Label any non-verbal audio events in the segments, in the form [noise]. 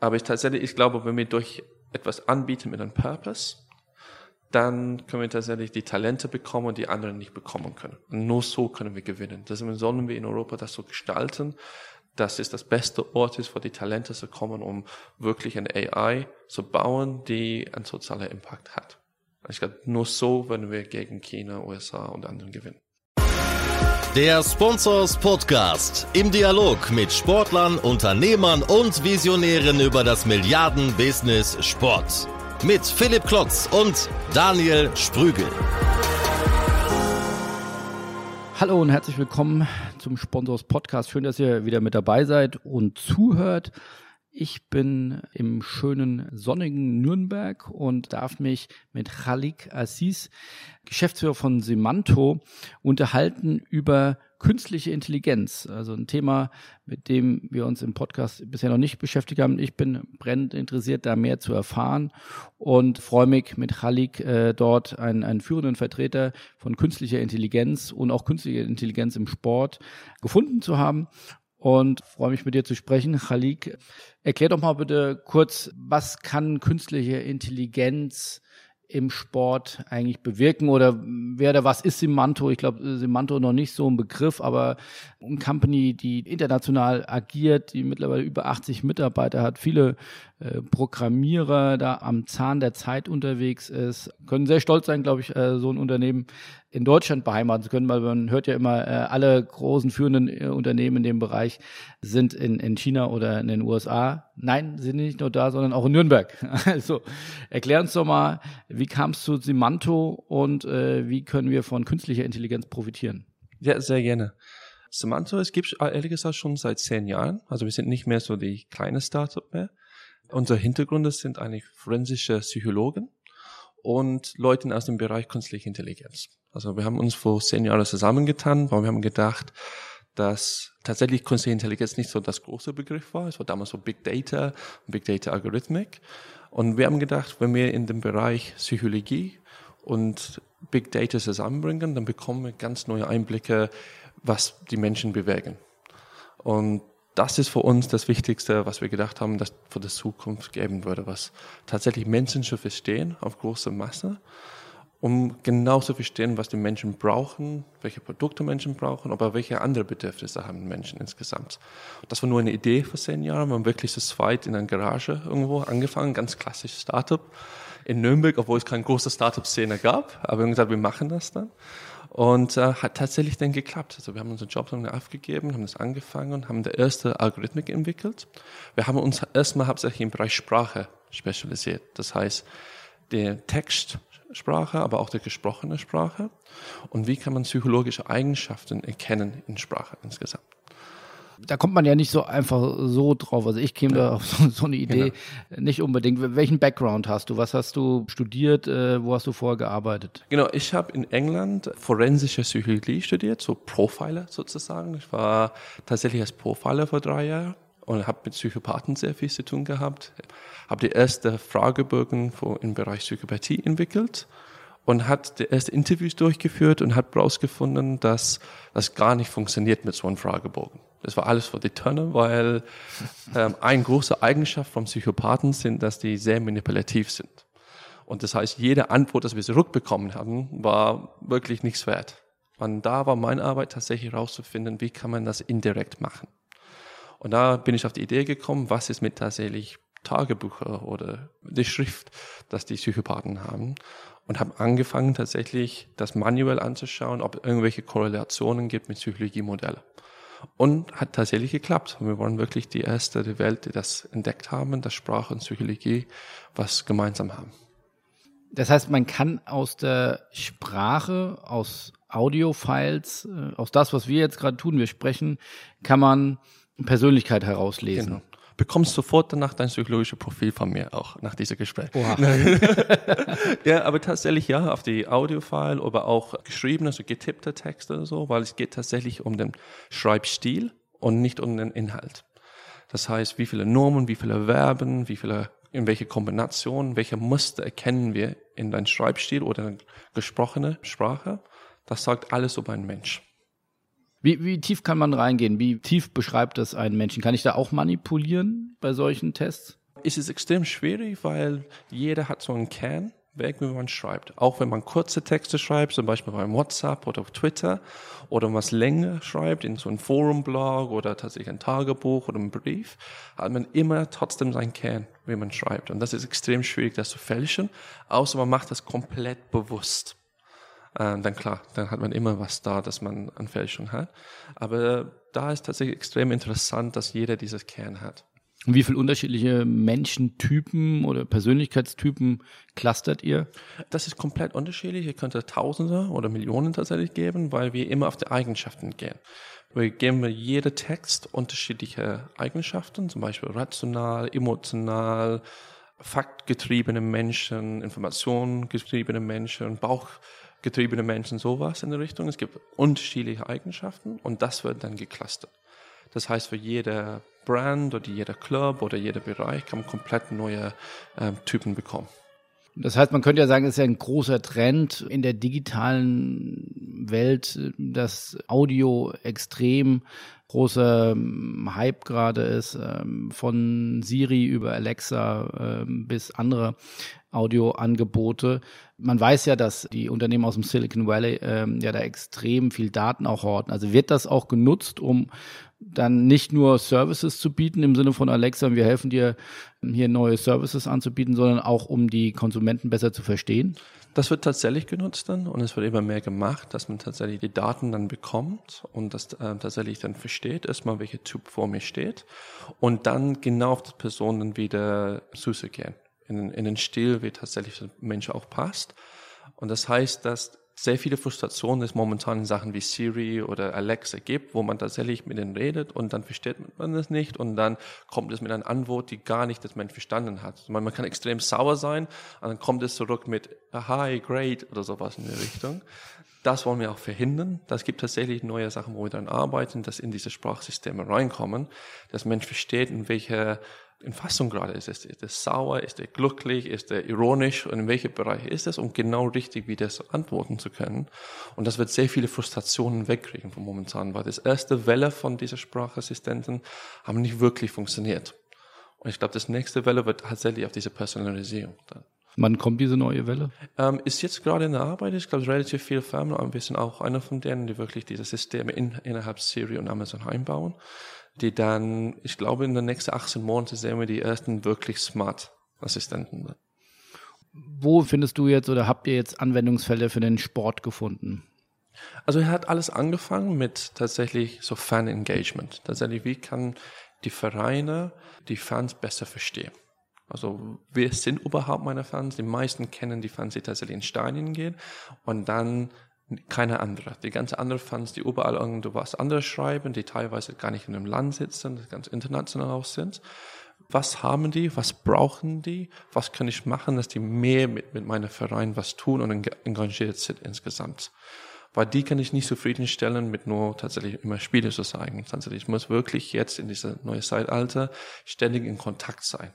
Aber ich tatsächlich, ich glaube, wenn wir durch etwas anbieten mit einem Purpose, dann können wir tatsächlich die Talente bekommen, die andere nicht bekommen können. Und nur so können wir gewinnen. Deswegen sollen wir in Europa das so gestalten, dass es das beste Ort ist, wo die Talente zu kommen, um wirklich eine AI zu bauen, die einen sozialen Impact hat. Ich glaube, nur so werden wir gegen China, USA und anderen gewinnen. Der Sponsors Podcast im Dialog mit Sportlern, Unternehmern und Visionären über das Milliarden-Business Sport. Mit Philipp Klotz und Daniel Sprügel. Hallo und herzlich willkommen zum Sponsors Podcast. Schön, dass ihr wieder mit dabei seid und zuhört. Ich bin im schönen sonnigen Nürnberg und darf mich mit Khalik Assis, Geschäftsführer von Semanto, unterhalten über künstliche Intelligenz. Also ein Thema, mit dem wir uns im Podcast bisher noch nicht beschäftigt haben. Ich bin brennend interessiert, da mehr zu erfahren und freue mich mit Khalik äh, dort einen, einen führenden Vertreter von künstlicher Intelligenz und auch künstlicher Intelligenz im Sport gefunden zu haben und freue mich mit dir zu sprechen. Khalik, erklär doch mal bitte kurz, was kann künstliche Intelligenz im Sport eigentlich bewirken oder wer oder was ist Simanto? Ich glaube, Simanto noch nicht so ein Begriff, aber eine Company, die international agiert, die mittlerweile über 80 Mitarbeiter hat, viele äh, Programmierer da am Zahn der Zeit unterwegs ist, können sehr stolz sein, glaube ich, äh, so ein Unternehmen in Deutschland beheimaten zu können, weil man hört ja immer, äh, alle großen führenden äh, Unternehmen in dem Bereich sind in, in China oder in den USA. Nein, sind nicht nur da, sondern auch in Nürnberg. [laughs] Also erklär uns doch mal, wie kam es zu Simanto und äh, wie können wir von künstlicher Intelligenz profitieren? Ja, sehr gerne. Simanto, es gibt ehrlich gesagt schon seit zehn Jahren. Also wir sind nicht mehr so die kleine Startup mehr. Unser Hintergrund sind eigentlich forensische Psychologen und Leute aus dem Bereich künstliche Intelligenz. Also wir haben uns vor zehn Jahren zusammengetan, weil wir haben gedacht, dass tatsächlich künstliche Intelligenz nicht so das große Begriff war. Es war damals so Big Data und Big Data Algorithmik. Und wir haben gedacht, wenn wir in dem Bereich Psychologie und Big Data zusammenbringen, dann bekommen wir ganz neue Einblicke, was die Menschen bewegen. Und das ist für uns das Wichtigste, was wir gedacht haben, dass für die Zukunft geben würde, was tatsächlich Menschen zu verstehen auf große Masse, um genau zu verstehen, was die Menschen brauchen, welche Produkte Menschen brauchen, aber welche andere Bedürfnisse haben Menschen insgesamt. Das war nur eine Idee vor zehn Jahren. Wir haben wirklich zu zweit in einer Garage irgendwo angefangen, ganz klassisches Startup in Nürnberg, obwohl es keine große Startup-Szene gab. Aber wir haben gesagt, wir machen das dann. Und äh, hat tatsächlich dann geklappt. Also wir haben unseren Job aufgegeben, haben das angefangen und haben die erste Algorithmik entwickelt. Wir haben uns erstmal hauptsächlich im Bereich Sprache spezialisiert. Das heißt, der Textsprache, aber auch die gesprochene Sprache. Und wie kann man psychologische Eigenschaften erkennen in Sprache insgesamt da kommt man ja nicht so einfach so drauf. Also ich käme da auf so, so eine Idee genau. nicht unbedingt. Welchen Background hast du? Was hast du studiert? Äh, wo hast du vorher gearbeitet? Genau, ich habe in England forensische Psychologie studiert, so Profiler sozusagen. Ich war tatsächlich als Profiler vor drei Jahren und habe mit Psychopathen sehr viel zu tun gehabt. Habe die erste Fragebögen im Bereich Psychopathie entwickelt und hat die erste Interviews durchgeführt und hat herausgefunden, dass das gar nicht funktioniert mit so einem Fragebogen. Das war alles vor die Tonne, weil ähm, eine große Eigenschaft von Psychopathen sind, dass die sehr manipulativ sind. Und das heißt, jede Antwort, die wir zurückbekommen haben, war wirklich nichts wert. Und da war meine Arbeit tatsächlich herauszufinden, wie kann man das indirekt machen. Und da bin ich auf die Idee gekommen, was ist mit tatsächlich Tagebücher oder die Schrift, dass die Psychopathen haben. Und habe angefangen tatsächlich das manuell anzuschauen, ob es irgendwelche Korrelationen gibt mit Psychologiemodellen. Und hat tatsächlich geklappt. Wir waren wirklich die erste der Welt, die das entdeckt haben, dass Sprache und Psychologie was gemeinsam haben. Das heißt, man kann aus der Sprache, aus Audiofiles, äh, aus das, was wir jetzt gerade tun, wir sprechen, kann man Persönlichkeit herauslesen. Genau bekommst sofort danach dein psychologisches Profil von mir auch nach diesem Gespräch. [laughs] ja, aber tatsächlich ja, auf die Audiofile, aber auch geschriebene, so getippte Texte oder so, weil es geht tatsächlich um den Schreibstil und nicht um den Inhalt. Das heißt, wie viele Normen, wie viele Verben, wie viele, in welche Kombinationen, welche Muster erkennen wir in deinem Schreibstil oder in gesprochene Sprache. Das sagt alles über einen Mensch. Wie, wie tief kann man reingehen? Wie tief beschreibt das einen Menschen? Kann ich da auch manipulieren bei solchen Tests? es ist extrem schwierig, weil jeder hat so einen Kern weg, wie man schreibt. Auch wenn man kurze Texte schreibt, zum Beispiel beim WhatsApp oder auf Twitter, oder was länger schreibt, in so einem Forumblog oder tatsächlich ein Tagebuch oder einen Brief, hat man immer trotzdem seinen Kern, wie man schreibt. Und das ist extrem schwierig, das zu fälschen, außer man macht das komplett bewusst. Äh, dann klar, dann hat man immer was da, dass man an Fälschung hat. Aber da ist tatsächlich extrem interessant, dass jeder dieses Kern hat. Und wie viele unterschiedliche Menschentypen oder Persönlichkeitstypen clustert ihr? Das ist komplett unterschiedlich. Ihr könnte Tausende oder Millionen tatsächlich geben, weil wir immer auf die Eigenschaften gehen. Wir geben jeder Text unterschiedliche Eigenschaften, zum Beispiel rational, emotional, faktgetriebene Menschen, informationgetriebene Menschen, bauchgetriebene Menschen, sowas in der Richtung. Es gibt unterschiedliche Eigenschaften und das wird dann geclustert. Das heißt, für jede Brand oder jeder Club oder jeder Bereich kann man komplett neue äh, Typen bekommen. Das heißt, man könnte ja sagen, es ist ja ein großer Trend in der digitalen Welt, dass Audio extrem großer ähm, Hype gerade ist, ähm, von Siri über Alexa ähm, bis andere Audioangebote. Man weiß ja, dass die Unternehmen aus dem Silicon Valley ähm, ja da extrem viel Daten auch horten. Also wird das auch genutzt, um dann nicht nur Services zu bieten im Sinne von Alexa, wir helfen dir hier neue Services anzubieten, sondern auch um die Konsumenten besser zu verstehen? Das wird tatsächlich genutzt dann und es wird immer mehr gemacht, dass man tatsächlich die Daten dann bekommt und das äh, tatsächlich dann versteht, erstmal welcher Typ vor mir steht und dann genau auf die Person dann wieder Süße gehen in, in den Stil, wie tatsächlich der Mensch auch passt. Und das heißt, dass sehr viele Frustrationen es momentan in Sachen wie Siri oder Alexa gibt, wo man tatsächlich mit denen redet und dann versteht man es nicht und dann kommt es mit einer Antwort, die gar nicht das Mensch verstanden hat. Man, man kann extrem sauer sein und dann kommt es zurück mit Hi, great oder sowas in der Richtung. Das wollen wir auch verhindern. Das gibt tatsächlich neue Sachen, wo wir dann arbeiten, dass in diese Sprachsysteme reinkommen, dass Mensch versteht, in welcher in Fassung gerade ist. Ist, ist er sauer, ist er glücklich, ist er ironisch und in welchem Bereich ist es, um genau richtig wieder so antworten zu können. Und das wird sehr viele Frustrationen wegkriegen von momentan, weil das erste Welle von dieser Sprachassistenten haben nicht wirklich funktioniert. Und ich glaube, das nächste Welle wird tatsächlich auf diese Personalisierung. Dann. Wann kommt diese neue Welle? Ähm, ist jetzt gerade in der Arbeit. Ich glaube, relativ viele Firmen, aber wir sind auch einer von denen, die wirklich diese Systeme in, innerhalb Siri und Amazon einbauen die dann, ich glaube, in den nächsten 18 Monaten sehen wir die ersten wirklich smart Assistenten. Wo findest du jetzt oder habt ihr jetzt Anwendungsfälle für den Sport gefunden? Also er hat alles angefangen mit tatsächlich so Fan-Engagement. Tatsächlich, wie kann die Vereine die Fans besser verstehen? Also wer sind überhaupt meine Fans? Die meisten kennen die Fans, die tatsächlich in Stadien gehen und dann keine andere. Die ganze andere Fans, die überall irgendwas anderes schreiben, die teilweise gar nicht in einem Land sitzen, die ganz international auch sind. Was haben die? Was brauchen die? Was kann ich machen, dass die mehr mit, mit meinem Verein was tun und engagiert sind insgesamt? Weil die kann ich nicht zufriedenstellen mit nur tatsächlich immer Spiele zu zeigen. Tatsächlich, ich muss wirklich jetzt in dieser neuen Zeitalter ständig in Kontakt sein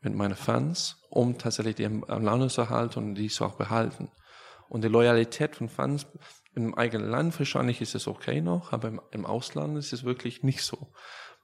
mit meinen Fans, um tatsächlich die am Laune zu halten und die zu auch behalten. Und die Loyalität von Fans im eigenen Land wahrscheinlich ist es okay noch, aber im, im Ausland ist es wirklich nicht so.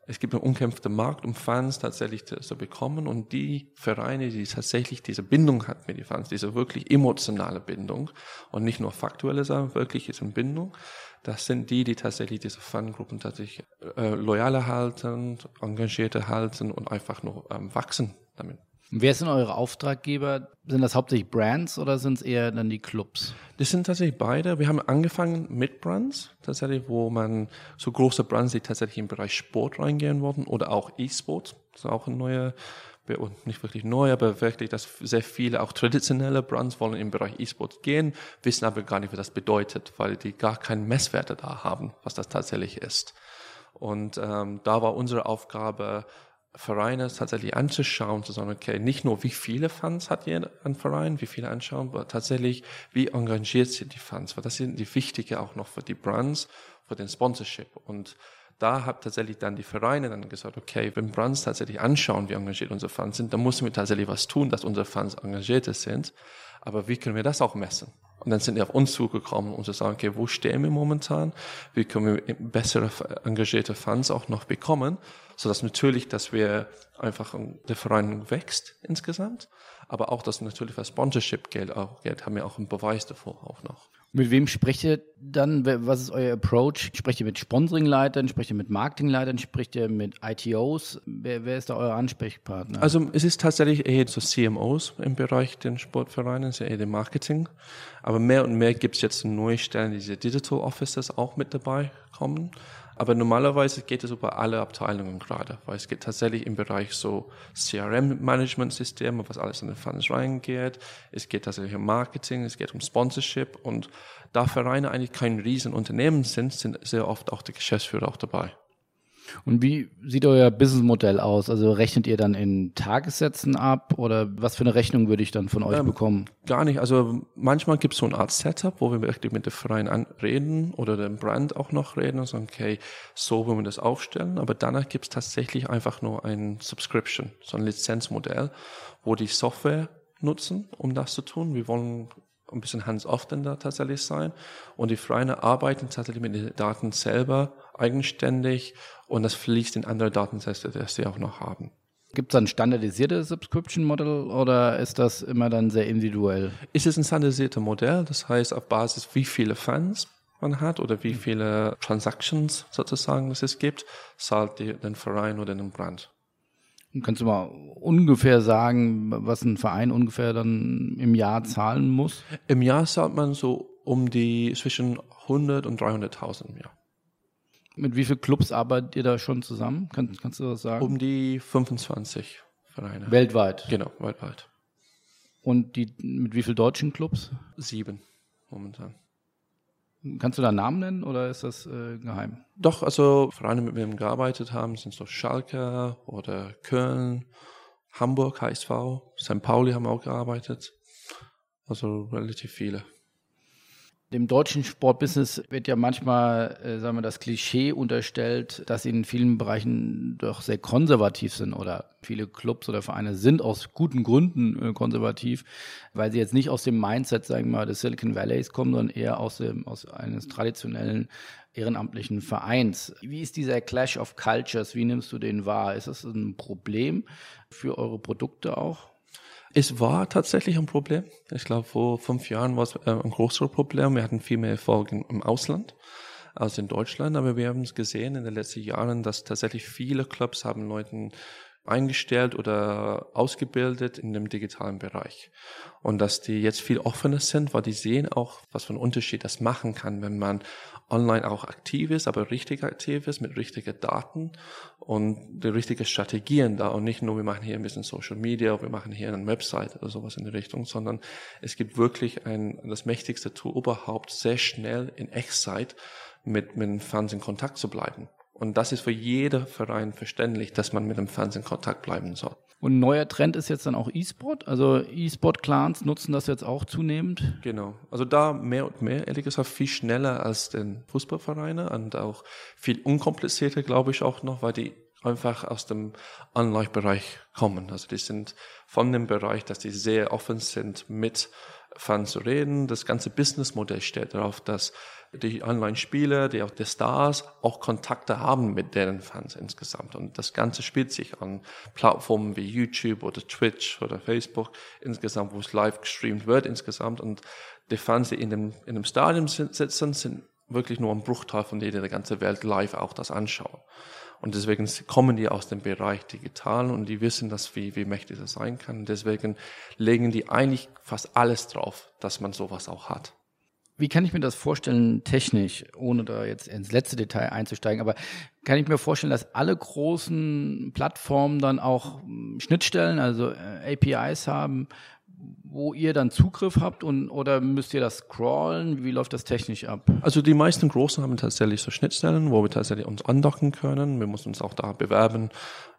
Es gibt einen umkämpften Markt, um Fans tatsächlich zu, zu, bekommen und die Vereine, die tatsächlich diese Bindung hat mit den Fans, diese wirklich emotionale Bindung und nicht nur faktuelle, sondern wirklich ist eine Bindung, das sind die, die tatsächlich diese Fangruppen tatsächlich äh, loyaler halten, engagierter halten und einfach nur ähm, wachsen damit. Wer sind eure Auftraggeber? Sind das hauptsächlich Brands oder sind es eher dann die Clubs? Das sind tatsächlich beide. Wir haben angefangen mit Brands, tatsächlich, wo man so große Brands, die tatsächlich im Bereich Sport reingehen wollten oder auch E-Sport. Das ist auch ein neuer, nicht wirklich neu, aber wirklich, dass sehr viele auch traditionelle Brands wollen im Bereich E-Sport gehen, wissen aber gar nicht, was das bedeutet, weil die gar keinen Messwerte da haben, was das tatsächlich ist. Und ähm, da war unsere Aufgabe, Vereine tatsächlich anzuschauen, zu sagen, okay, nicht nur wie viele Fans hat ihr ein Verein, wie viele anschauen, aber tatsächlich, wie engagiert sind die Fans, weil das sind die wichtige auch noch für die Brands, für den Sponsorship. Und da hat tatsächlich dann die Vereine dann gesagt, okay, wenn Brands tatsächlich anschauen, wie engagiert unsere Fans sind, dann müssen wir tatsächlich was tun, dass unsere Fans engagiert sind. Aber wie können wir das auch messen? Und dann sind die auf uns zugekommen, um zu sagen, okay, wo stehen wir momentan? Wie können wir bessere, engagierte Fans auch noch bekommen? So dass natürlich, dass wir einfach, der Verein wächst insgesamt, aber auch, dass natürlich für Sponsorship-Geld auch, Geld haben wir auch einen Beweis davor auch noch. Mit wem sprecht ihr dann? Was ist euer Approach? Sprecht ihr mit Sponsoringleitern? Sprecht ihr mit Marketingleitern? Sprecht ihr mit ITOs? Wer, wer ist da euer Ansprechpartner? Also es ist tatsächlich eher so CMOs im Bereich den Sportvereinen, ist eher dem Marketing. Aber mehr und mehr gibt es jetzt neue Stellen, diese Digital Officers auch mit dabei kommen. Aber normalerweise geht es über alle Abteilungen gerade, weil es geht tatsächlich im Bereich so CRM-Management-Systeme, was alles in den Funds reingeht. Es geht tatsächlich um Marketing, es geht um Sponsorship und da Vereine eigentlich kein Riesenunternehmen sind, sind sehr oft auch die Geschäftsführer auch dabei. Und wie sieht euer Businessmodell aus? Also rechnet ihr dann in Tagessätzen ab oder was für eine Rechnung würde ich dann von euch ähm, bekommen? Gar nicht. Also manchmal gibt es so eine Art Setup, wo wir wirklich mit dem Verein reden oder dem Brand auch noch reden und sagen, okay, so wollen wir das aufstellen. Aber danach gibt es tatsächlich einfach nur ein Subscription, so ein Lizenzmodell, wo die Software nutzen, um das zu tun. Wir wollen ein bisschen hands-off denn da tatsächlich sein. Und die Vereine arbeiten tatsächlich mit den Daten selber eigenständig und das fließt in andere Datensätze, die sie auch noch haben. Gibt es ein standardisiertes Subscription Model oder ist das immer dann sehr individuell? Ist es ein standardisiertes Modell, das heißt auf Basis wie viele Fans man hat oder wie viele Transactions sozusagen es gibt, zahlt die, den Verein oder den Brand. Kannst du mal ungefähr sagen, was ein Verein ungefähr dann im Jahr zahlen muss? Im Jahr zahlt man so um die zwischen 100 und 300.000 im Jahr. Mit wie vielen Clubs arbeitet ihr da schon zusammen? Kann, kannst du das sagen? Um die 25 Vereine. Weltweit? Genau, weltweit. Und die, mit wie vielen deutschen Clubs? Sieben momentan. Kannst du da Namen nennen oder ist das äh, geheim? Doch, also Vereine, mit denen wir gearbeitet haben, sind so Schalke oder Köln, Hamburg, HSV, St. Pauli haben auch gearbeitet. Also relativ viele. Dem deutschen Sportbusiness wird ja manchmal, äh, sagen wir, das Klischee unterstellt, dass sie in vielen Bereichen doch sehr konservativ sind oder viele Clubs oder Vereine sind aus guten Gründen äh, konservativ, weil sie jetzt nicht aus dem Mindset, sagen wir mal, des Silicon Valleys kommen, sondern eher aus, dem, aus eines traditionellen ehrenamtlichen Vereins. Wie ist dieser Clash of Cultures? Wie nimmst du den wahr? Ist das ein Problem für eure Produkte auch? Es war tatsächlich ein Problem. Ich glaube, vor fünf Jahren war es äh, ein größeres Problem. Wir hatten viel mehr Erfolg im Ausland als in Deutschland, aber wir haben es gesehen in den letzten Jahren, dass tatsächlich viele Clubs haben Leuten eingestellt oder ausgebildet in dem digitalen Bereich. Und dass die jetzt viel offener sind, weil die sehen auch, was für einen Unterschied das machen kann, wenn man online auch aktiv ist, aber richtig aktiv ist, mit richtigen Daten und die richtigen Strategien da und nicht nur, wir machen hier ein bisschen Social Media, wir machen hier eine Website oder sowas in die Richtung, sondern es gibt wirklich ein, das mächtigste Tool überhaupt, sehr schnell in Echtzeit mit, mit den Fans in Kontakt zu bleiben. Und das ist für jeder Verein verständlich, dass man mit dem Fans in Kontakt bleiben soll. Und ein neuer Trend ist jetzt dann auch E-Sport. Also E-Sport-Clans nutzen das jetzt auch zunehmend. Genau. Also da mehr und mehr, ehrlich gesagt, viel schneller als den Fußballvereine und auch viel unkomplizierter, glaube ich auch noch, weil die einfach aus dem Online-Bereich kommen. Also die sind von dem Bereich, dass die sehr offen sind, mit Fans zu reden. Das ganze Businessmodell steht darauf, dass die Online-Spieler, die auch die Stars auch Kontakte haben mit deren Fans insgesamt. Und das Ganze spielt sich an Plattformen wie YouTube oder Twitch oder Facebook insgesamt, wo es live gestreamt wird insgesamt. Und die Fans, die in dem, in dem Stadion sitzen, sind wirklich nur ein Bruchteil von denen der ganze Welt live auch das anschauen. Und deswegen kommen die aus dem Bereich digital und die wissen, dass wie, wie mächtig das sein kann. Deswegen legen die eigentlich fast alles drauf, dass man sowas auch hat. Wie kann ich mir das vorstellen, technisch, ohne da jetzt ins letzte Detail einzusteigen, aber kann ich mir vorstellen, dass alle großen Plattformen dann auch hm, Schnittstellen, also äh, APIs haben, wo ihr dann Zugriff habt und oder müsst ihr das scrollen? Wie läuft das technisch ab? Also die meisten großen haben tatsächlich so Schnittstellen, wo wir tatsächlich uns andocken können. Wir müssen uns auch da bewerben,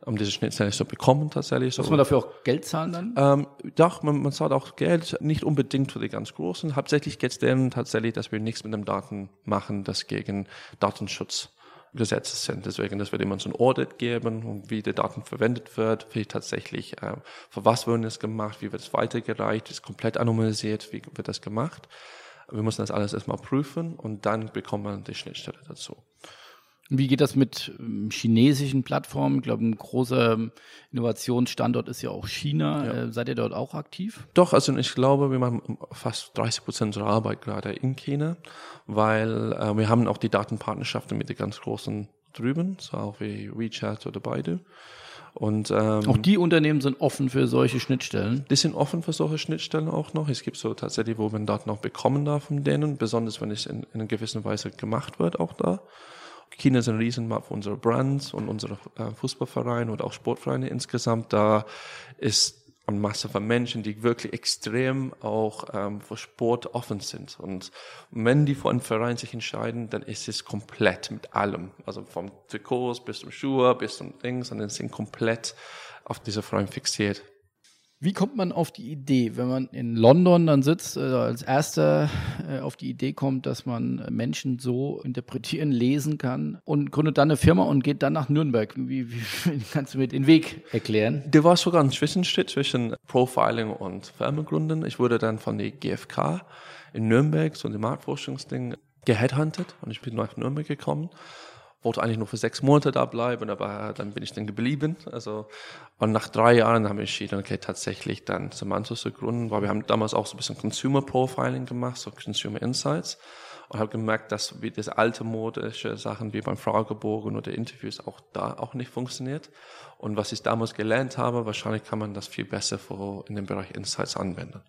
um diese Schnittstellen zu bekommen tatsächlich. Muss man dafür auch Geld zahlen dann? Ähm, doch, man, man zahlt auch Geld, nicht unbedingt für die ganz großen. Hauptsächlich geht es denen tatsächlich, dass wir nichts mit den Daten machen, das gegen Datenschutz Gesetze sind. Deswegen, das wird immer so ein Audit geben, wie die Daten verwendet wird, wie tatsächlich, äh, für was wird es gemacht, wie wird es weitergereicht, ist komplett anonymisiert, wie wird das gemacht. Wir müssen das alles erstmal prüfen und dann bekommt man die Schnittstelle dazu. Wie geht das mit ähm, chinesischen Plattformen? Ich glaube, ein großer ähm, Innovationsstandort ist ja auch China. Ja. Äh, seid ihr dort auch aktiv? Doch, also ich glaube, wir machen fast 30 Prozent unserer Arbeit gerade in China, weil äh, wir haben auch die Datenpartnerschaften mit den ganz großen drüben, so auch wie WeChat oder Baidu. Und, ähm, auch die Unternehmen sind offen für solche Schnittstellen? Die sind offen für solche Schnittstellen auch noch. Es gibt so tatsächlich, wo man Daten auch bekommen darf von denen, besonders wenn es in, in einer gewissen Weise gemacht wird, auch da. China ist ein Riesenmarkt für unsere Brands und unsere äh, Fußballvereine und auch Sportvereine insgesamt. Da ist eine Masse von Menschen, die wirklich extrem auch ähm, für Sport offen sind. Und wenn die für einen Verein sich entscheiden, dann ist es komplett mit allem. Also vom Trikots bis zum Schuhe bis zum Dings und dann sind komplett auf diese Verein fixiert. Wie kommt man auf die Idee, wenn man in London dann sitzt, äh, als erster äh, auf die Idee kommt, dass man Menschen so interpretieren, lesen kann und gründet dann eine Firma und geht dann nach Nürnberg? Wie, wie [laughs] kannst du mir den Weg erklären? Der war sogar ein Zwischenschritt zwischen Profiling und Firmengründen. Ich wurde dann von der GfK in Nürnberg, so ein Marktforschungsding, geheadhuntet und ich bin nach Nürnberg gekommen wollte eigentlich nur für sechs Monate da bleiben, aber dann bin ich dann geblieben. Also, und nach drei Jahren haben wir entschieden, okay, tatsächlich dann Semantos zu gründen, weil wir haben damals auch so ein bisschen Consumer Profiling gemacht, so Consumer Insights. Und habe gemerkt, dass wie das alte modische Sachen wie beim Fragebogen oder Interviews auch da auch nicht funktioniert. Und was ich damals gelernt habe, wahrscheinlich kann man das viel besser in dem Bereich Insights anwenden.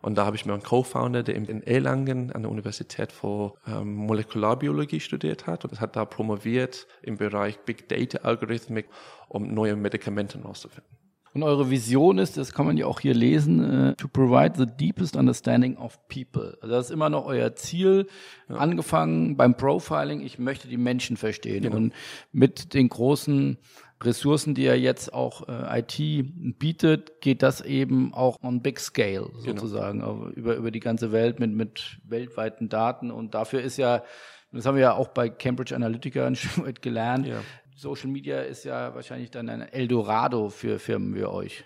Und da habe ich mir einen Co-Founder, der in Erlangen an der Universität für ähm, Molekularbiologie studiert hat und hat da promoviert im Bereich Big Data Algorithmik, um neue Medikamente herauszufinden. Und eure Vision ist, das kann man ja auch hier lesen, uh, to provide the deepest understanding of people. Also das ist immer noch euer Ziel, ja. angefangen beim Profiling, ich möchte die Menschen verstehen. Genau. Und mit den großen Ressourcen, die er jetzt auch äh, IT bietet, geht das eben auch on big scale genau. sozusagen genau. über über die ganze Welt mit mit weltweiten Daten und dafür ist ja das haben wir ja auch bei Cambridge Analytica ein [laughs] Stück weit gelernt. Ja. Social Media ist ja wahrscheinlich dann ein Eldorado für Firmen wie euch.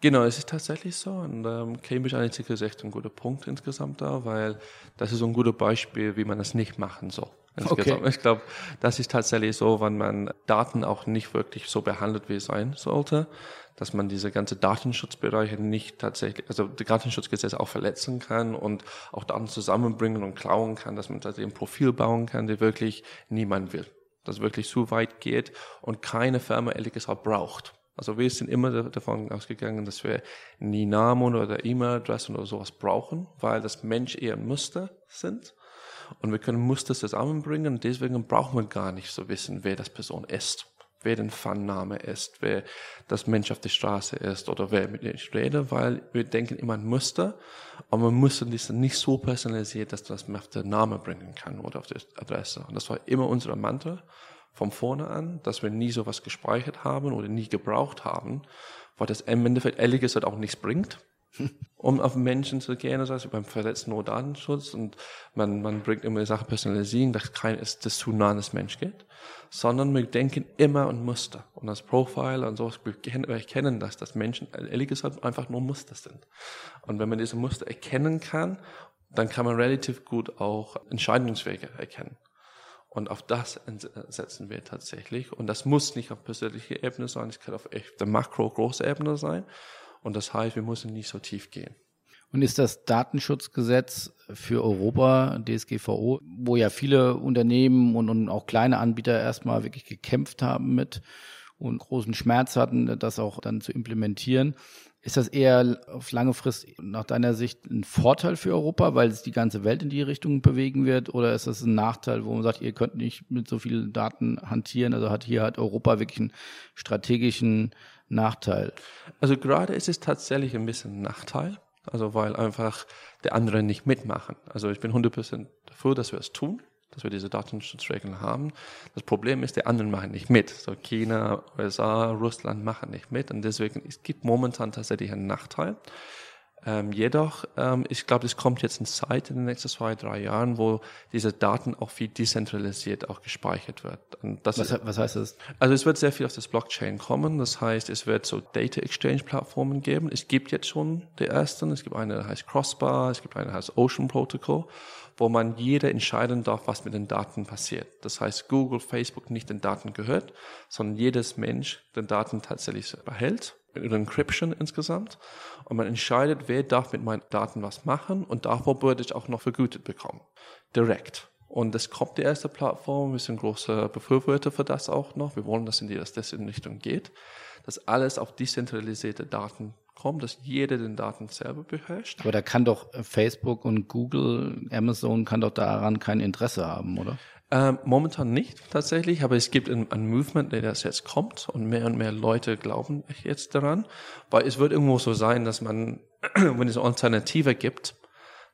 Genau, es ist tatsächlich so. Und ähm, Cambridge Analytica ist echt ein guter Punkt insgesamt da, weil das ist so ein guter Beispiel, wie man das nicht machen soll. Okay. Ich glaube, das ist tatsächlich so, wenn man Daten auch nicht wirklich so behandelt, wie es sein sollte, dass man diese ganze Datenschutzbereiche nicht tatsächlich, also die Datenschutzgesetze auch verletzen kann und auch Daten zusammenbringen und klauen kann, dass man tatsächlich ein Profil bauen kann, der wirklich niemand will. Das wirklich zu weit geht und keine Firma ehrlich gesagt braucht. Also wir sind immer davon ausgegangen, dass wir nie Namen oder E-Mail-Adressen oder sowas brauchen, weil das Mensch eher ein Muster sind und wir können Muster zusammenbringen deswegen brauchen wir gar nicht so wissen, wer das Person ist, wer den Fanname ist, wer das Mensch auf der Straße ist oder wer mit dem ich rede, weil wir denken immer an Muster, aber wir müssen das nicht so personalisiert, dass das auf den Name bringen kann oder auf die Adresse. Und das war immer unser Mantra von vorne an, dass wir nie sowas gespeichert haben oder nie gebraucht haben, weil das im Endeffekt ehrlich gesagt auch nichts bringt [laughs] um auf Menschen zu gehen, das heißt beim verletzten nur Datenschutz und man, man bringt immer die Sache personalisieren, dass kein ist das zu nah das Mensch geht, sondern wir denken immer an Muster und das Profile und sowas, wir erkennen das, dass Menschen ehrlich gesagt einfach nur Muster sind. Und wenn man diese Muster erkennen kann, dann kann man relativ gut auch Entscheidungswege erkennen. Und auf das setzen wir tatsächlich. Und das muss nicht auf persönlicher Ebene sein, es kann auf echt der Makro-große Ebene sein. Und das heißt, wir müssen nicht so tief gehen. Und ist das Datenschutzgesetz für Europa, DSGVO, wo ja viele Unternehmen und, und auch kleine Anbieter erstmal wirklich gekämpft haben mit und großen Schmerz hatten, das auch dann zu implementieren. Ist das eher auf lange Frist nach deiner Sicht ein Vorteil für Europa, weil es die ganze Welt in die Richtung bewegen wird? Oder ist das ein Nachteil, wo man sagt, ihr könnt nicht mit so vielen Daten hantieren? Also hat hier hat Europa wirklich einen strategischen Nachteil? Also gerade ist es tatsächlich ein bisschen ein Nachteil, also weil einfach der andere nicht mitmachen. Also ich bin 100% dafür, dass wir es tun, dass wir diese Datenschutzregeln haben. Das Problem ist, die anderen machen nicht mit. So China, USA, Russland machen nicht mit und deswegen es gibt momentan tatsächlich einen Nachteil. Ähm, jedoch, ähm, ich glaube, es kommt jetzt eine Zeit in den nächsten zwei, drei Jahren, wo diese Daten auch viel dezentralisiert auch gespeichert wird. was, ist, was heißt das? Also es wird sehr viel auf das Blockchain kommen. Das heißt, es wird so Data Exchange Plattformen geben. Es gibt jetzt schon die ersten. Es gibt eine, die heißt Crossbar. Es gibt eine, die heißt Ocean Protocol, wo man jeder entscheiden darf, was mit den Daten passiert. Das heißt, Google, Facebook nicht den Daten gehört, sondern jedes Mensch den Daten tatsächlich behält über Encryption insgesamt. Und man entscheidet, wer darf mit meinen Daten was machen und davor würde ich auch noch vergütet bekommen. Direkt. Und es kommt die erste Plattform. Wir sind große Befürworter für das auch noch. Wir wollen, dass in die, dass das in Richtung geht. Dass alles auf dezentralisierte Daten kommt, dass jeder den Daten selber beherrscht. Aber da kann doch Facebook und Google, Amazon kann doch daran kein Interesse haben, oder? Ähm, momentan nicht tatsächlich, aber es gibt ein, ein Movement, der das jetzt kommt und mehr und mehr Leute glauben jetzt daran, weil es wird irgendwo so sein, dass man, [clears throat] wenn es Alternative gibt,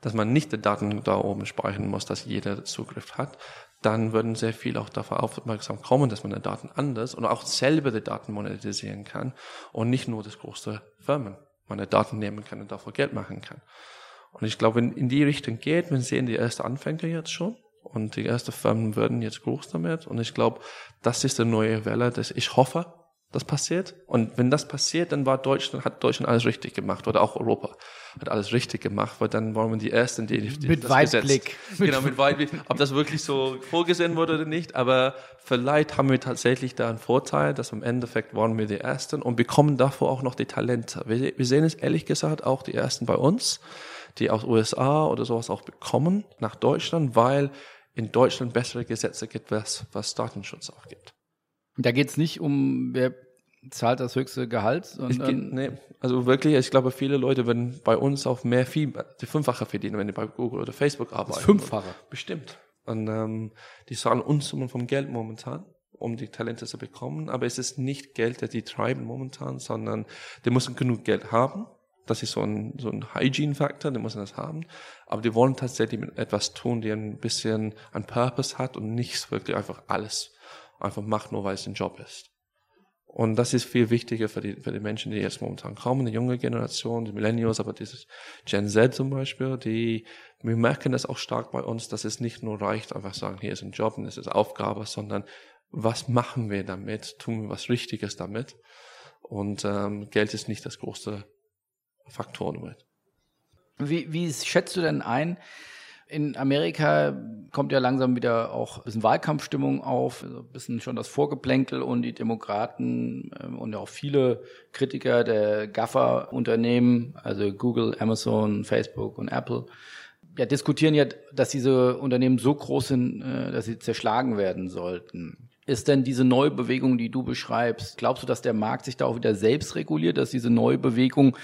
dass man nicht die Daten da oben speichern muss, dass jeder Zugriff hat, dann würden sehr viele auch dafür aufmerksam kommen, dass man die Daten anders und auch selber die Daten monetisieren kann und nicht nur das große Firmen meine Daten nehmen kann und davor Geld machen kann. Und ich glaube, wenn in die Richtung geht, wir sehen die ersten Anfänge jetzt schon, und die ersten Firmen werden jetzt groß damit. Und ich glaube, das ist eine neue Welle, dass ich hoffe, das passiert. Und wenn das passiert, dann war Deutschland, hat Deutschland alles richtig gemacht oder auch Europa hat alles richtig gemacht, weil dann waren wir die Ersten, die, die mit das Weitblick. Gesetz, genau, mit Weitblick. Ob das wirklich so vorgesehen wurde oder nicht, aber vielleicht haben wir tatsächlich da einen Vorteil, dass im Endeffekt waren wir die Ersten und bekommen davor auch noch die Talente. Wir, wir sehen es ehrlich gesagt auch die Ersten bei uns, die aus USA oder sowas auch bekommen nach Deutschland, weil in Deutschland bessere Gesetze gibt, was, was Datenschutz auch gibt. Da geht es nicht um, wer zahlt das höchste Gehalt, sondern. Geht, nee, also wirklich, ich glaube, viele Leute würden bei uns auch mehr viel, die Fünffache verdienen, wenn die bei Google oder Facebook arbeiten. Fünffache? Bestimmt. Und ähm, die zahlen Unsummen vom Geld momentan, um die Talente zu bekommen. Aber es ist nicht Geld, das die treiben momentan, sondern die müssen genug Geld haben das ist so ein, so ein Hygiene-Faktor, die müssen das haben. Aber die wollen tatsächlich etwas tun, die ein bisschen ein Purpose hat und nicht wirklich einfach alles einfach macht, nur weil es ein Job ist. Und das ist viel wichtiger für die, für die Menschen, die jetzt momentan kommen, die junge Generation, die Millennials, aber dieses Gen Z zum Beispiel, die, wir merken das auch stark bei uns, dass es nicht nur reicht, einfach sagen, hier ist ein Job und es ist Aufgabe, sondern was machen wir damit? Tun wir was Richtiges damit? Und ähm, Geld ist nicht das große Faktoren mit. Wie, wie schätzt du denn ein? In Amerika kommt ja langsam wieder auch ein bisschen Wahlkampfstimmung auf, also ein bisschen schon das Vorgeplänkel und die Demokraten ähm, und auch viele Kritiker der GAFA-Unternehmen, also Google, Amazon, Facebook und Apple, ja, diskutieren ja, dass diese Unternehmen so groß sind, äh, dass sie zerschlagen werden sollten. Ist denn diese neue Bewegung, die du beschreibst, glaubst du, dass der Markt sich da auch wieder selbst reguliert, dass diese neue Bewegung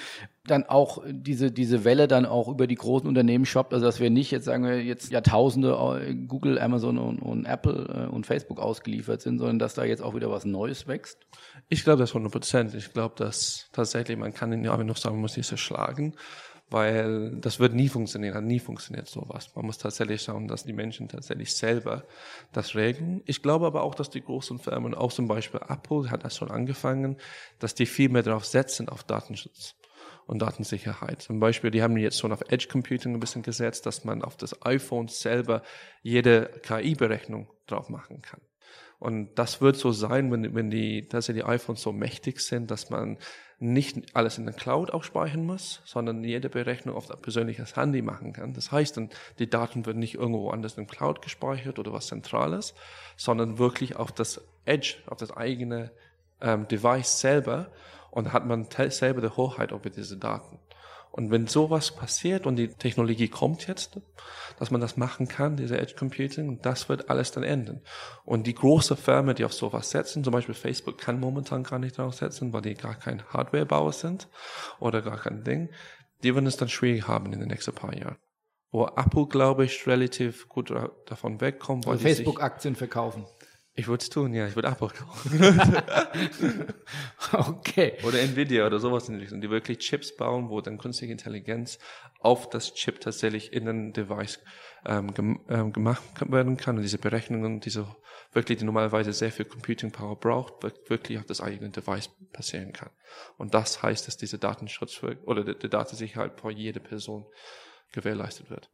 dann auch diese, diese Welle dann auch über die großen Unternehmen shoppt, also dass wir nicht jetzt sagen wir jetzt Jahrtausende äh, Google, Amazon und, und Apple äh, und Facebook ausgeliefert sind, sondern dass da jetzt auch wieder was Neues wächst? Ich glaube das 100 Prozent. Ich glaube, dass tatsächlich man kann in Jahren noch sagen, man muss diese schlagen weil das wird nie funktionieren, hat nie funktioniert sowas. Man muss tatsächlich schauen, dass die Menschen tatsächlich selber das regeln. Ich glaube aber auch, dass die großen Firmen, auch zum Beispiel Apple hat das schon angefangen, dass die viel mehr darauf setzen, auf Datenschutz und Datensicherheit. Zum Beispiel, die haben jetzt schon auf Edge Computing ein bisschen gesetzt, dass man auf das iPhone selber jede KI-Berechnung drauf machen kann. Und das wird so sein, wenn, wenn die, dass die iPhones so mächtig sind, dass man nicht alles in der Cloud auch speichern muss, sondern jede Berechnung auf ein persönliches Handy machen kann. Das heißt, dann, die Daten werden nicht irgendwo anders in der Cloud gespeichert oder was Zentrales, sondern wirklich auf das Edge, auf das eigene ähm, Device selber und hat man selber die Hoheit über diese Daten. Und wenn sowas passiert und die Technologie kommt jetzt, dass man das machen kann, diese Edge Computing, das wird alles dann enden. Und die große Firmen, die auf sowas setzen, zum Beispiel Facebook kann momentan gar nicht darauf setzen, weil die gar kein Hardwarebauer sind oder gar kein Ding, die werden es dann schwierig haben in den nächsten paar Jahren. Wo Apple, glaube ich, relativ gut davon wegkommt. Weil also Facebook-Aktien verkaufen. Ich würde es tun, ja. Ich würde Apple kaufen. [laughs] okay. Oder Nvidia oder sowas in die Richtung, die wirklich Chips bauen, wo dann künstliche Intelligenz auf das Chip tatsächlich in ein Device ähm, gem ähm, gemacht werden kann und diese Berechnungen, diese wirklich, die normalerweise sehr viel Computing Power braucht, wirklich auf das eigene Device passieren kann. Und das heißt, dass diese Datenschutz oder die, die Datensicherheit vor jeder Person gewährleistet wird.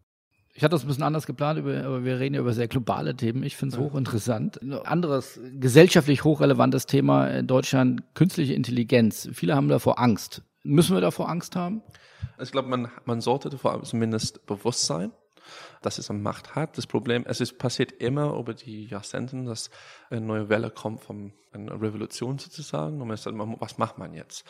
Ich hatte das ein bisschen anders geplant, aber wir reden ja über sehr globale Themen. Ich finde es hochinteressant. Ein anderes gesellschaftlich hochrelevantes Thema in Deutschland, künstliche Intelligenz. Viele haben davor Angst. Müssen wir davor Angst haben? Ich glaube, man, man sollte davor zumindest bewusst sein, dass es eine Macht hat. Das Problem, es ist passiert immer über die Jahrzehnte, dass eine neue Welle kommt von einer Revolution sozusagen. Und man sagt, was macht man jetzt?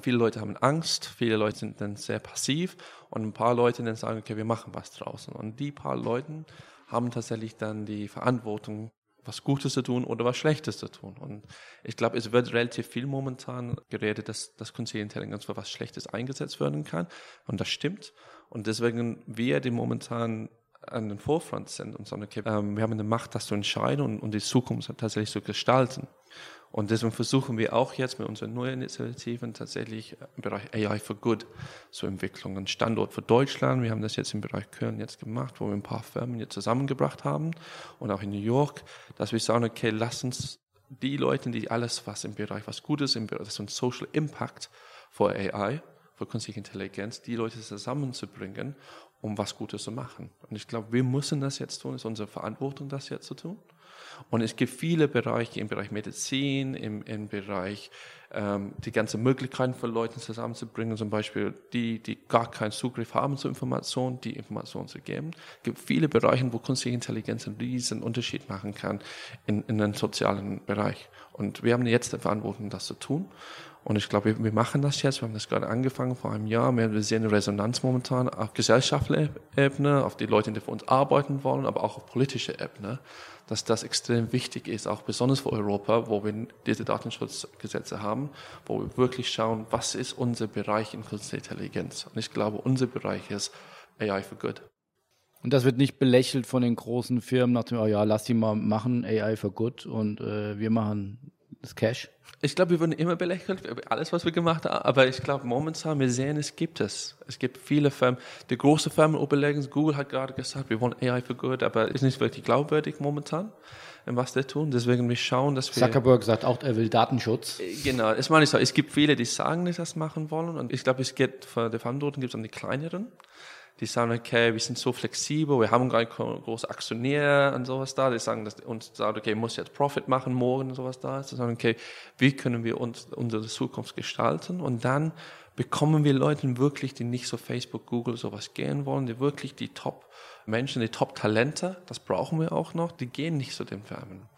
Viele Leute haben Angst, viele Leute sind dann sehr passiv und ein paar Leute dann sagen, okay, wir machen was draußen. Und die paar Leute haben tatsächlich dann die Verantwortung, was Gutes zu tun oder was Schlechtes zu tun. Und ich glaube, es wird relativ viel momentan geredet, dass, dass künstliche Intelligenz für was Schlechtes eingesetzt werden kann. Und das stimmt. Und deswegen wir, die momentan an den Vorfront sind und sagen, okay, ähm, wir haben eine Macht, das zu entscheiden und, und die Zukunft tatsächlich zu gestalten. Und deswegen versuchen wir auch jetzt mit unseren neuen Initiativen tatsächlich im Bereich AI for Good zu entwickeln. Ein Standort für Deutschland. Wir haben das jetzt im Bereich Köln jetzt gemacht, wo wir ein paar Firmen jetzt zusammengebracht haben und auch in New York, dass wir sagen, okay, lass uns die Leute, die alles, was im Bereich was Gutes, im Bereich, das ist ein Social Impact für AI, für künstliche Intelligenz, die Leute zusammenzubringen, um was Gutes zu machen. Und ich glaube, wir müssen das jetzt tun. Es ist unsere Verantwortung, das jetzt zu tun. Und es gibt viele Bereiche im Bereich Medizin, im, im Bereich ähm, die ganzen Möglichkeiten für Leute zusammenzubringen, zum Beispiel die, die gar keinen Zugriff haben zu Informationen, die Informationen zu geben. Es gibt viele Bereiche, wo künstliche Intelligenz einen riesen Unterschied machen kann in, in den sozialen Bereich. Und wir haben jetzt die Verantwortung, das zu tun. Und ich glaube, wir machen das jetzt. Wir haben das gerade angefangen vor einem Jahr. Wir sehen eine Resonanz momentan auf gesellschaftlicher Ebene, auf die Leute, die für uns arbeiten wollen, aber auch auf politischer Ebene dass das extrem wichtig ist, auch besonders für Europa, wo wir diese Datenschutzgesetze haben, wo wir wirklich schauen, was ist unser Bereich in Künstliche Intelligenz. Und ich glaube, unser Bereich ist AI for Good. Und das wird nicht belächelt von den großen Firmen nach dem, oh ja, lass die mal machen, AI for Good und äh, wir machen das Cash? Ich glaube, wir wurden immer belächelt alles, was wir gemacht haben. Aber ich glaube, momentan, wir sehen, es gibt es. Es gibt viele Firmen. Die großen Firmen überlegen, Google hat gerade gesagt, wir wollen AI für gut, aber ist nicht wirklich glaubwürdig momentan, was die tun. Deswegen wir schauen, dass wir... Zuckerberg sagt auch, er will Datenschutz. Äh, genau, das meine ich so. Es gibt viele, die sagen, dass sie das machen wollen. Und ich glaube, es geht für die Verantwortung gibt es an die kleineren die sagen, okay, wir sind so flexibel, wir haben gar nicht große Aktionäre und sowas da, die sagen, dass uns sagen, okay, muss jetzt Profit machen morgen und sowas da. Die sagen, okay, wie können wir uns unsere Zukunft gestalten? Und dann bekommen wir Leute wirklich, die nicht so Facebook, Google, sowas gehen wollen, die wirklich die Top-Menschen, die Top-Talente, das brauchen wir auch noch, die gehen nicht zu den Firmen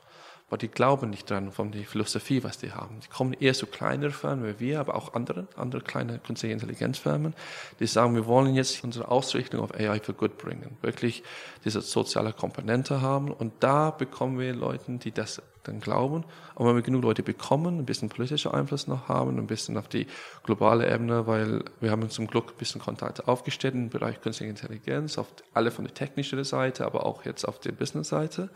weil die glauben nicht dran von der Philosophie, was die haben. Die kommen eher zu kleineren Firmen wie wir, aber auch andere, andere kleine künstliche Intelligenzfirmen, die sagen, wir wollen jetzt unsere Ausrichtung auf AI for Good bringen, wirklich diese soziale Komponente haben und da bekommen wir Leute, die das dann glauben. Und wenn wir genug Leute bekommen, ein bisschen politischer Einfluss noch haben, ein bisschen auf die globale Ebene, weil wir haben zum Glück ein bisschen Kontakte aufgestellt im Bereich künstliche Intelligenz, auf alle von der technischen Seite, aber auch jetzt auf der Business-Seite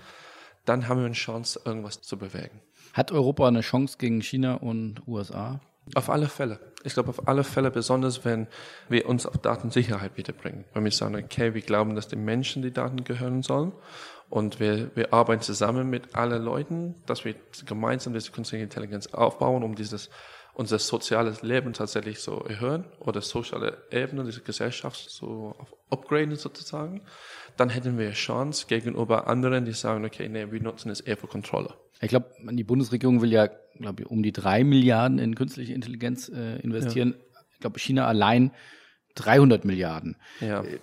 dann haben wir eine Chance, irgendwas zu bewegen. Hat Europa eine Chance gegen China und USA? Auf alle Fälle. Ich glaube, auf alle Fälle, besonders wenn wir uns auf Datensicherheit wiederbringen. Wenn wir sagen, okay, wir glauben, dass den Menschen die Daten gehören sollen und wir, wir arbeiten zusammen mit allen Leuten, dass wir gemeinsam diese künstliche Intelligenz aufbauen, um dieses unser soziales Leben tatsächlich so erhöhen oder soziale Ebene dieser Gesellschaft so upgraden sozusagen, dann hätten wir eine Chance gegenüber anderen, die sagen, okay, nee, wir nutzen es eher für Kontrolle. Ich glaube, die Bundesregierung will ja, glaube ich, um die drei Milliarden in künstliche Intelligenz äh, investieren. Ja. Ich glaube, China allein 300 Milliarden. Ja. Äh,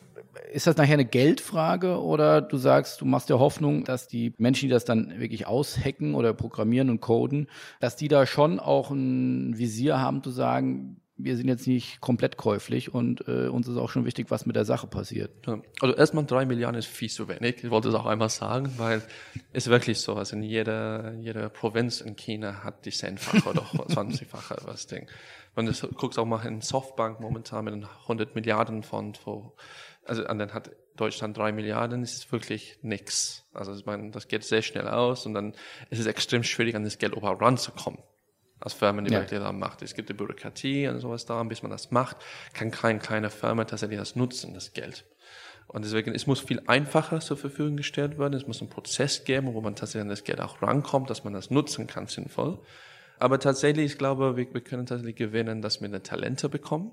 ist das nachher eine Geldfrage oder du sagst, du machst dir Hoffnung, dass die Menschen, die das dann wirklich aushacken oder programmieren und coden, dass die da schon auch ein Visier haben zu sagen, wir sind jetzt nicht komplett käuflich und äh, uns ist auch schon wichtig, was mit der Sache passiert. Also erstmal drei Milliarden ist viel zu wenig. Ich wollte es auch einmal sagen, weil es ist wirklich so, also in jeder, jeder Provinz in China hat die zehnfache oder [laughs] zwanzigfache was Ding. Wenn du guckst auch mal in Softbank momentan mit 100 Milliarden Fond, wo, also und dann hat Deutschland drei Milliarden, ist es wirklich nix. Also ich meine, das geht sehr schnell aus und dann ist es extrem schwierig, an das Geld überhaupt ranzukommen als Firmen, die ja. wirklich da macht. Es gibt die Bürokratie und sowas da, und bis man das macht, kann keine kleine Firma tatsächlich das nutzen, das Geld. Und deswegen, es muss viel einfacher zur Verfügung gestellt werden. Es muss einen Prozess geben, wo man tatsächlich an das Geld auch rankommt, dass man das nutzen kann, sinnvoll. Aber tatsächlich, ich glaube, wir, wir können tatsächlich gewinnen, dass wir eine Talente bekommen,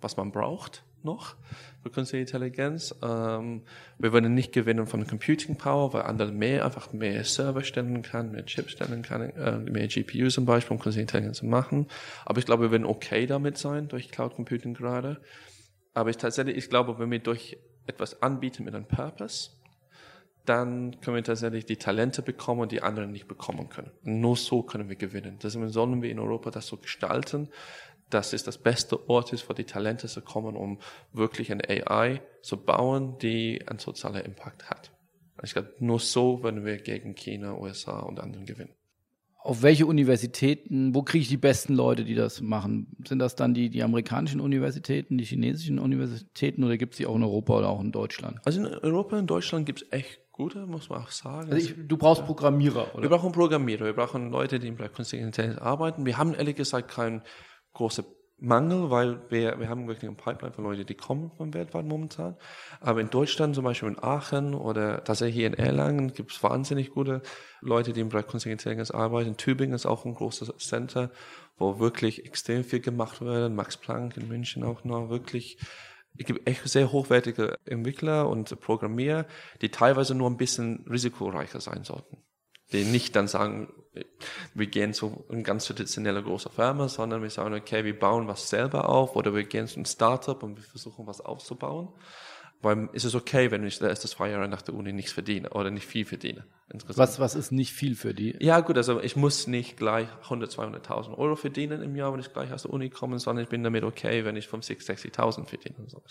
was man braucht noch für künstliche Intelligenz. Ähm, wir werden nicht gewinnen von Computing Power, weil andere mehr, einfach mehr Server stellen kann, mehr Chips stellen kann, äh, mehr GPUs zum Beispiel, um künstliche Intelligenz zu machen. Aber ich glaube, wir werden okay damit sein, durch Cloud Computing gerade. Aber ich tatsächlich, ich glaube, wenn wir durch etwas anbieten mit einem Purpose, dann können wir tatsächlich die Talente bekommen, die anderen nicht bekommen können. nur so können wir gewinnen. Deswegen sollen wir in Europa das so gestalten, dass es das beste Ort ist, für die Talente zu kommen, um wirklich eine AI zu bauen, die einen sozialen Impact hat. Ich glaube, nur so werden wir gegen China, USA und anderen gewinnen. Auf welche Universitäten, wo kriege ich die besten Leute, die das machen? Sind das dann die, die amerikanischen Universitäten, die chinesischen Universitäten oder gibt es die auch in Europa oder auch in Deutschland? Also in Europa und Deutschland gibt es echt gute, muss man auch sagen. Also ich, du brauchst Programmierer, oder? Wir brauchen Programmierer, wir brauchen Leute, die im Bereich Künstliche Intelligenz arbeiten. Wir haben ehrlich gesagt keinen große Mangel, weil wir, wir haben wirklich einen Pipeline von Leuten, die kommen von weltweit momentan. Aber in Deutschland, zum Beispiel in Aachen oder tatsächlich hier in Erlangen, gibt es wahnsinnig gute Leute, die im Bereich Künstliche Intelligenz arbeiten. In Tübingen ist auch ein großes Center, wo wirklich extrem viel gemacht wird. Max Planck in München auch noch wirklich. Es gibt echt sehr hochwertige Entwickler und Programmierer, die teilweise nur ein bisschen risikoreicher sein sollten die nicht dann sagen, wir gehen zu einer ganz traditionelle große Firma, sondern wir sagen, okay, wir bauen was selber auf oder wir gehen zu einem Startup und wir versuchen was aufzubauen. Weil es ist okay, wenn ich erst zwei Jahre nach der Uni nichts verdiene oder nicht viel verdiene. Was, was ist nicht viel für die? Ja, gut, also ich muss nicht gleich 100, 200.000 Euro verdienen im Jahr, wenn ich gleich aus der Uni komme, sondern ich bin damit okay, wenn ich 50, 60.000 verdiene und so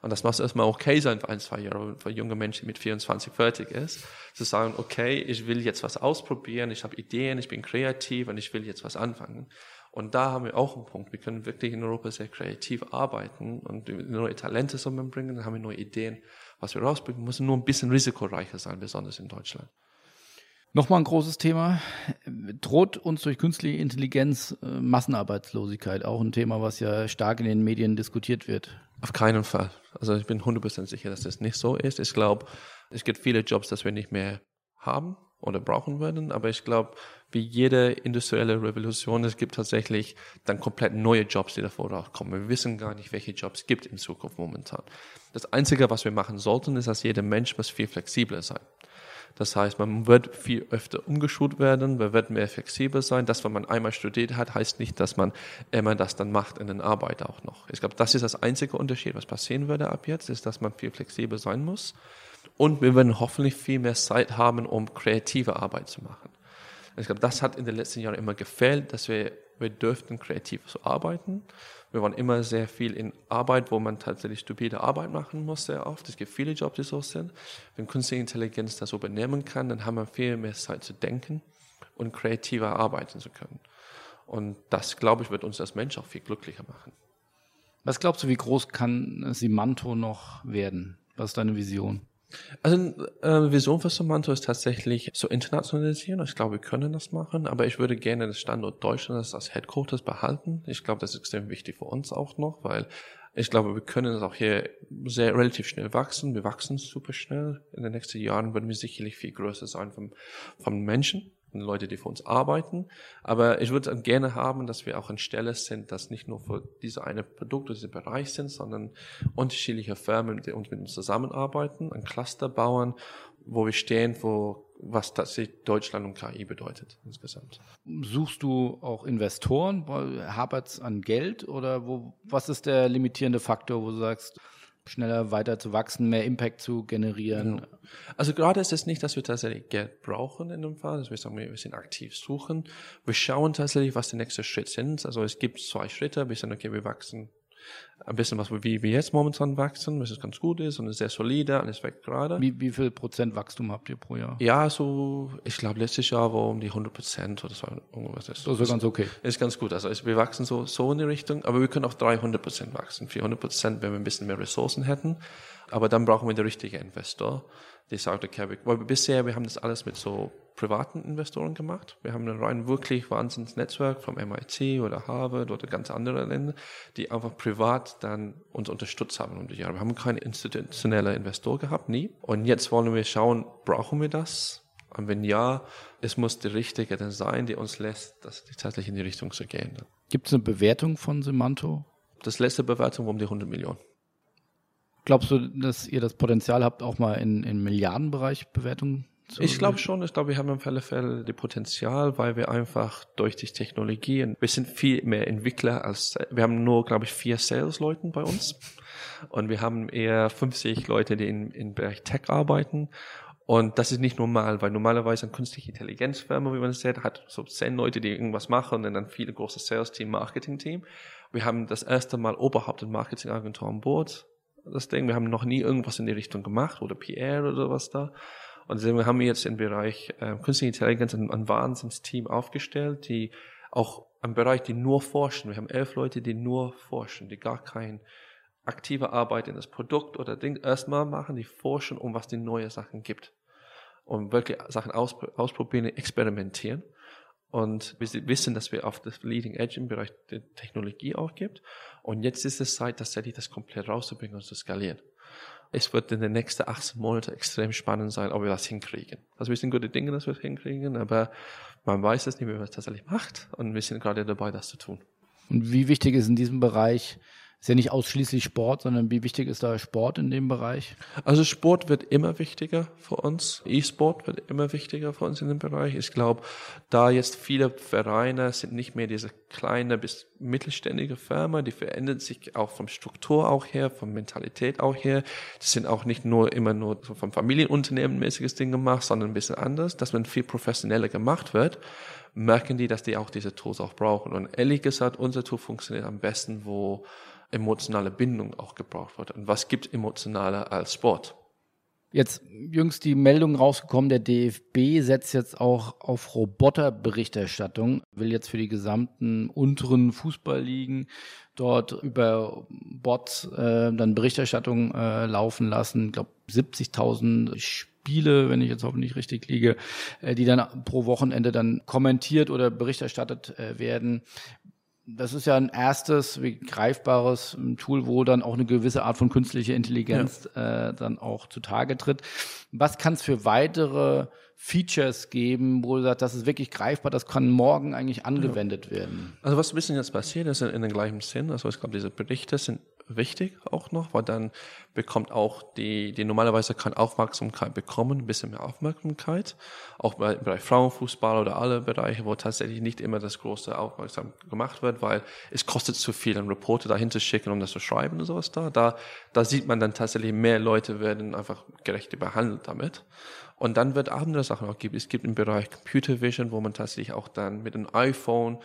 Und das muss erstmal okay sein für ein, zwei Jahre, für junge Menschen mit 24 fertig ist, zu sagen, okay, ich will jetzt was ausprobieren, ich habe Ideen, ich bin kreativ und ich will jetzt was anfangen. Und da haben wir auch einen Punkt. Wir können wirklich in Europa sehr kreativ arbeiten und neue Talente zusammenbringen. Dann haben wir neue Ideen, was wir rausbringen. Wir müssen nur ein bisschen risikoreicher sein, besonders in Deutschland. Nochmal ein großes Thema. Droht uns durch künstliche Intelligenz äh, Massenarbeitslosigkeit? Auch ein Thema, was ja stark in den Medien diskutiert wird. Auf keinen Fall. Also ich bin 100% sicher, dass das nicht so ist. Ich glaube, es gibt viele Jobs, dass wir nicht mehr haben oder brauchen würden. Aber ich glaube, wie jede industrielle Revolution, es gibt tatsächlich dann komplett neue Jobs, die davor kommen. Wir wissen gar nicht, welche Jobs es gibt in Zukunft momentan. Das Einzige, was wir machen sollten, ist, dass jeder Mensch muss viel flexibler sein. Das heißt, man wird viel öfter umgeschult werden, man wird mehr flexibel sein. Das, was man einmal studiert hat, heißt nicht, dass man immer das dann macht in der Arbeit auch noch. Ich glaube, das ist das einzige Unterschied, was passieren würde ab jetzt, ist, dass man viel flexibel sein muss. Und wir werden hoffentlich viel mehr Zeit haben, um kreative Arbeit zu machen. Ich glaube, das hat in den letzten Jahren immer gefehlt, dass wir, wir dürften kreativ so arbeiten. Wir waren immer sehr viel in Arbeit, wo man tatsächlich stupide Arbeit machen muss, sehr oft. Es gibt viele Jobs, die so sind. Wenn künstliche Intelligenz das übernehmen kann, dann haben wir viel mehr Zeit zu denken und kreativer arbeiten zu können. Und das, glaube ich, wird uns als Mensch auch viel glücklicher machen. Was glaubst du, wie groß kann Simanto noch werden? Was ist deine Vision? Also äh, Vision für Samanto ist tatsächlich so internationalisieren. Ich glaube, wir können das machen, aber ich würde gerne das Standort Deutschland als Headquarters behalten. Ich glaube, das ist extrem wichtig für uns auch noch, weil ich glaube, wir können es auch hier sehr relativ schnell wachsen. Wir wachsen super schnell. In den nächsten Jahren werden wir sicherlich viel größer sein vom, vom Menschen. Leute, die für uns arbeiten. Aber ich würde gerne haben, dass wir auch an Stelle sind, dass nicht nur für diese eine Produkt oder diesen Bereich sind, sondern unterschiedliche Firmen, die uns mit uns zusammenarbeiten, ein Cluster bauen, wo wir stehen, wo was tatsächlich Deutschland und KI bedeutet insgesamt. Suchst du auch Investoren? Hapert es an Geld oder wo, was ist der limitierende Faktor, wo du sagst, schneller weiter zu wachsen, mehr Impact zu generieren. Genau. Also gerade ist es nicht, dass wir tatsächlich Geld brauchen in dem Fall. Also wir sagen, wir sind aktiv suchen. Wir schauen tatsächlich, was die nächsten Schritte sind. Also es gibt zwei Schritte. Wir sagen, okay, wir wachsen ein bisschen was, wie wir jetzt momentan wachsen, was ganz gut ist und ist sehr solide, alles weg gerade. Wie, wie viel Prozent Wachstum habt ihr pro Jahr? Ja, so, ich glaube, letztes Jahr war um die 100 Prozent oder so irgendwas. Das ist ganz okay. Ist ganz gut. Also wir wachsen so, so in die Richtung, aber wir können auch 300 Prozent wachsen. 400 Prozent, wenn wir ein bisschen mehr Ressourcen hätten. Aber dann brauchen wir den richtigen Investor die sagte Kevin, weil bisher, wir haben das alles mit so privaten Investoren gemacht. Wir haben ein rein wirklich wahnsinns Netzwerk vom MIT oder Harvard oder ganz andere Länder, die einfach privat dann uns unterstützt haben um die Jahre. Wir haben keinen institutionellen Investor gehabt, nie. Und jetzt wollen wir schauen, brauchen wir das? Und wenn ja, es muss der Richtige dann sein, der uns lässt, das tatsächlich in die Richtung zu gehen. Gibt es eine Bewertung von Semanto? Das letzte Bewertung war um die 100 Millionen. Glaubst du, dass ihr das Potenzial habt, auch mal in, in Milliardenbereich Bewertungen zu Ich glaube schon. Ich glaube, wir haben auf alle Fälle das Potenzial, weil wir einfach durch die Technologien, wir sind viel mehr Entwickler als, wir haben nur, glaube ich, vier Sales-Leuten bei uns. Und wir haben eher 50 Leute, die in, im Bereich Tech arbeiten. Und das ist nicht normal, weil normalerweise eine künstliche Intelligenzfirma, wie man es sieht, hat so zehn Leute, die irgendwas machen und dann viele große Sales-Team, Marketing-Team. Wir haben das erste Mal oberhaupt ein Marketingagentur an Bord das Ding. Wir haben noch nie irgendwas in die Richtung gemacht oder PR oder sowas da. Und deswegen haben wir jetzt im Bereich äh, Künstliche Intelligenz ein, ein Wahnsinnsteam aufgestellt, die auch im Bereich, die nur forschen. Wir haben elf Leute, die nur forschen, die gar kein aktive Arbeit in das Produkt oder Ding erstmal machen, die forschen, um was die neue Sachen gibt. Und wirklich Sachen ausprobieren, experimentieren. Und wir wissen, dass wir auf das Leading Edge im Bereich der Technologie auch gibt. Und jetzt ist es Zeit, tatsächlich das komplett rauszubringen und zu skalieren. Es wird in den nächsten 18 Monaten extrem spannend sein, ob wir das hinkriegen. Also wir sind gute Dinge, dass wir es hinkriegen, aber man weiß es nicht, wie man es tatsächlich macht. Und wir sind gerade dabei, das zu tun. Und wie wichtig ist in diesem Bereich ist ja nicht ausschließlich Sport, sondern wie wichtig ist da Sport in dem Bereich? Also Sport wird immer wichtiger für uns. E-Sport wird immer wichtiger für uns in dem Bereich. Ich glaube, da jetzt viele Vereine sind nicht mehr diese kleine bis mittelständige Firma, die verändert sich auch vom Struktur auch her, von Mentalität auch her. Das sind auch nicht nur immer nur so vom Familienunternehmen mäßiges Ding gemacht, sondern ein bisschen anders, dass man viel professioneller gemacht wird merken die, dass die auch diese Tools auch brauchen. Und ehrlich gesagt, unser Tool funktioniert am besten, wo emotionale Bindung auch gebraucht wird. Und was gibt emotionaler als Sport? Jetzt jüngst die Meldung rausgekommen, der DFB setzt jetzt auch auf Roboterberichterstattung, will jetzt für die gesamten unteren Fußballligen dort über Bots äh, dann Berichterstattung äh, laufen lassen. Ich glaube 70.000 Spiele, wenn ich jetzt hoffentlich richtig liege, äh, die dann pro Wochenende dann kommentiert oder berichterstattet äh, werden das ist ja ein erstes, wie greifbares ähm, Tool, wo dann auch eine gewisse Art von künstlicher Intelligenz ja. äh, dann auch zutage tritt. Was kann es für weitere Features geben, wo du sagst, das ist wirklich greifbar, das kann morgen eigentlich angewendet ja. werden? Also was ein bisschen jetzt passiert ist in, in den gleichen Sinn, also ich glaube, diese Berichte sind wichtig auch noch, weil dann bekommt auch die, die normalerweise keine Aufmerksamkeit bekommen, ein bisschen mehr Aufmerksamkeit. Auch bei, bei Frauenfußball oder alle Bereiche, wo tatsächlich nicht immer das große Aufmerksam gemacht wird, weil es kostet zu viel, einen Reporter dahin zu schicken, um das zu schreiben und sowas da. Da, da sieht man dann tatsächlich mehr Leute werden einfach gerecht behandelt damit. Und dann wird andere Sachen auch gibt. Es gibt im Bereich Computer Vision, wo man tatsächlich auch dann mit einem iPhone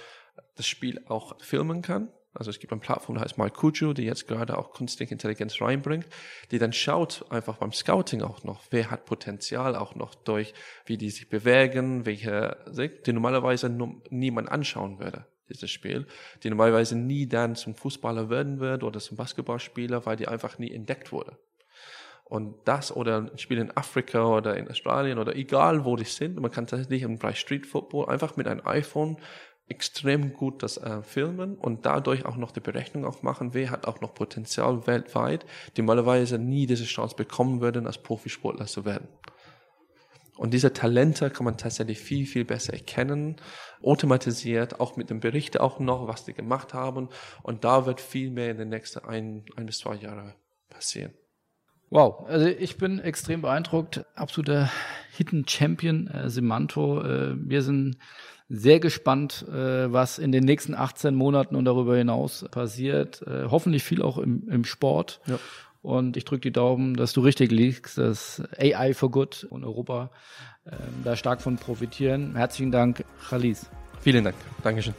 das Spiel auch filmen kann also es gibt eine Plattform, die heißt MyCujo, die jetzt gerade auch künstliche Intelligenz reinbringt, die dann schaut einfach beim Scouting auch noch, wer hat Potenzial auch noch durch, wie die sich bewegen, welche, die normalerweise niemand anschauen würde, dieses Spiel, die normalerweise nie dann zum Fußballer werden wird oder zum Basketballspieler, weil die einfach nie entdeckt wurde. Und das oder ein Spiel in Afrika oder in Australien oder egal wo die sind, man kann tatsächlich im Bereich Street Football einfach mit einem iPhone extrem gut das äh, filmen und dadurch auch noch die Berechnung auch machen, wer hat auch noch Potenzial weltweit, die normalerweise nie diese Chance bekommen würden, als Profisportler zu werden. Und diese Talente kann man tatsächlich viel, viel besser erkennen, automatisiert, auch mit dem Bericht auch noch, was die gemacht haben. Und da wird viel mehr in den nächsten ein, ein bis zwei Jahren passieren. Wow, also ich bin extrem beeindruckt. Absoluter Hidden Champion, äh, Simanto. Äh, wir sind sehr gespannt, äh, was in den nächsten 18 Monaten und darüber hinaus passiert. Äh, hoffentlich viel auch im, im Sport. Ja. Und ich drücke die Daumen, dass du richtig liegst, dass AI for Good und Europa äh, da stark von profitieren. Herzlichen Dank, Khalis. Vielen Dank. Dankeschön.